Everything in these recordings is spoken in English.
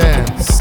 dance.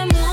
my mind.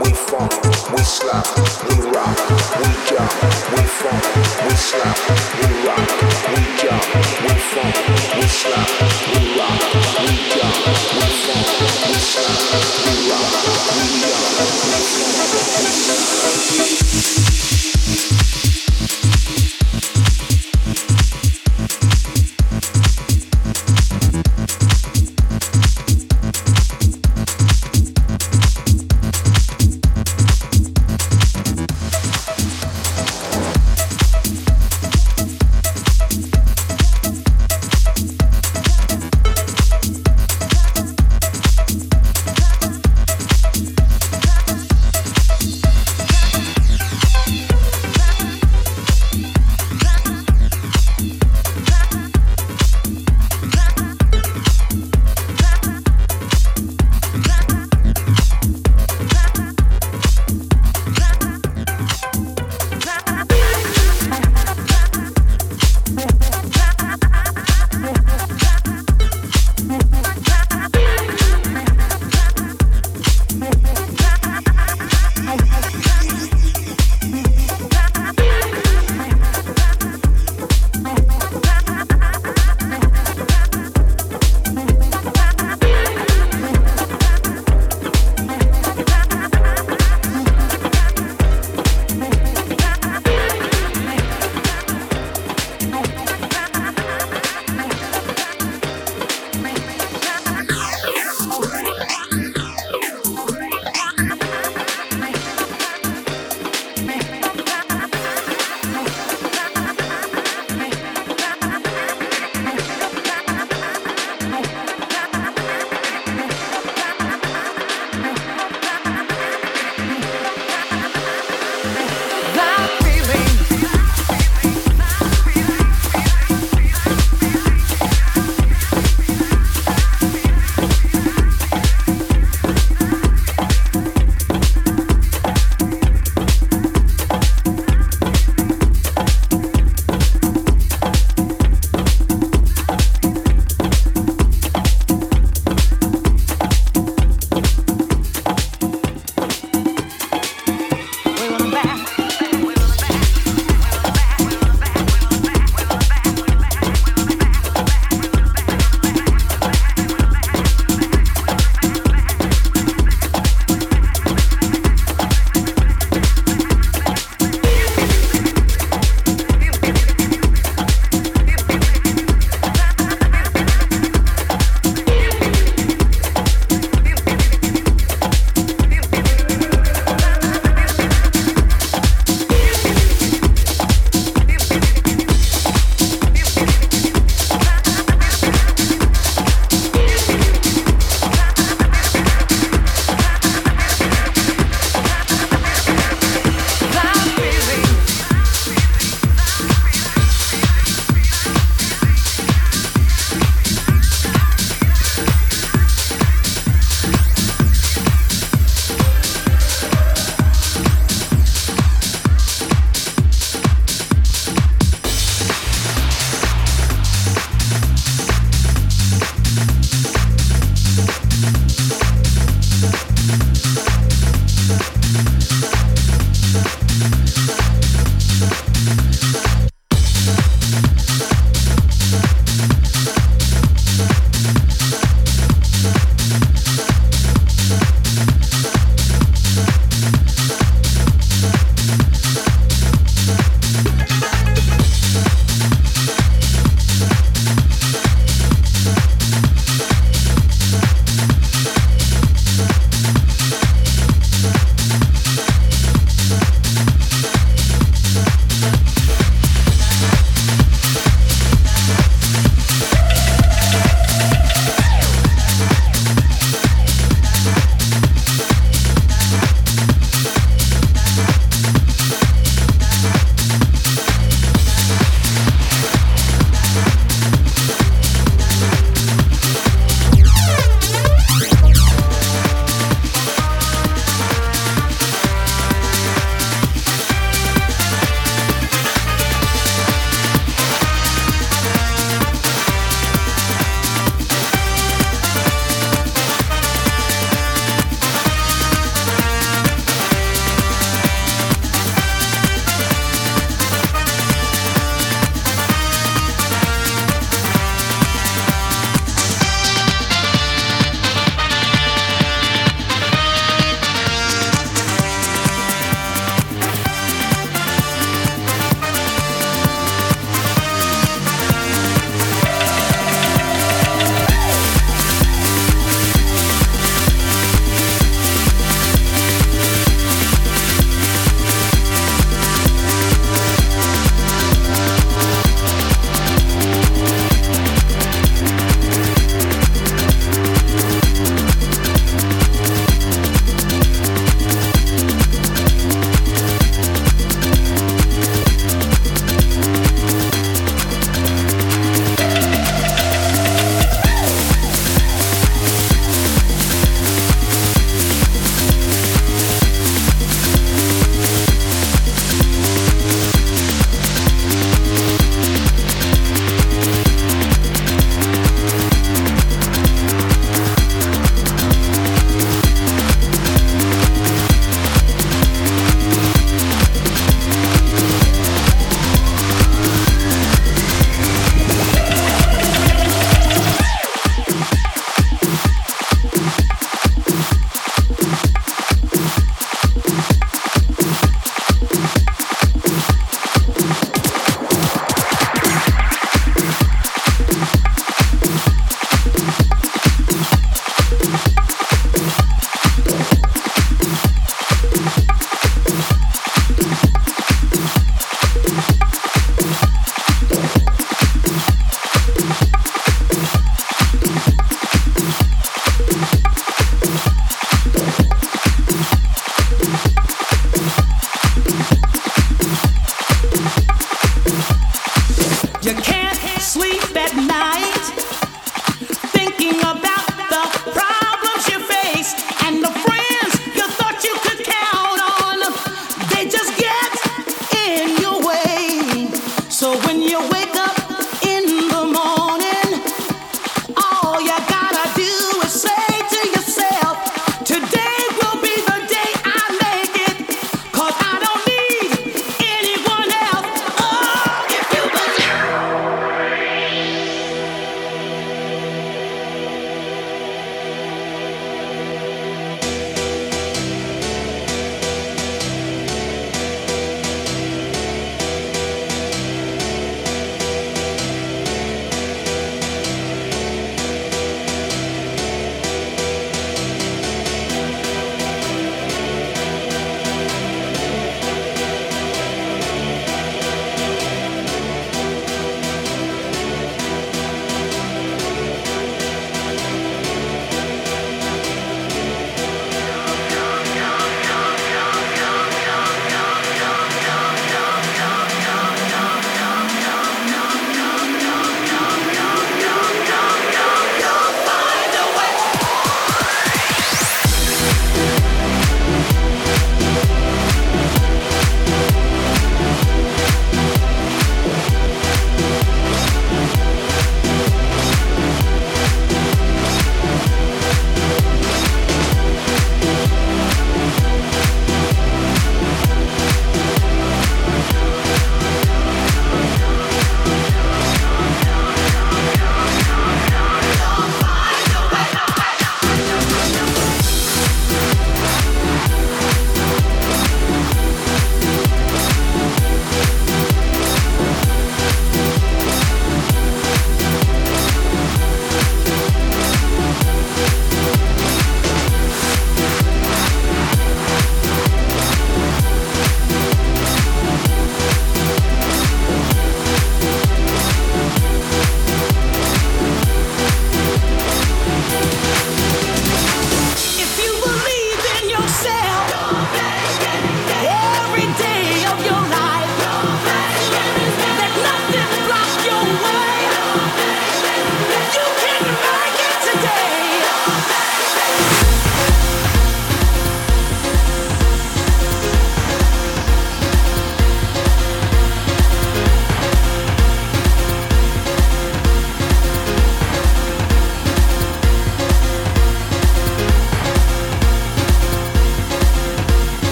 we funk, we slap, we rock, we jump, we funk, we slap, we rock, we jump, we funk, we slap, we rock, we jump, we funk, we slap, we rock, we jump.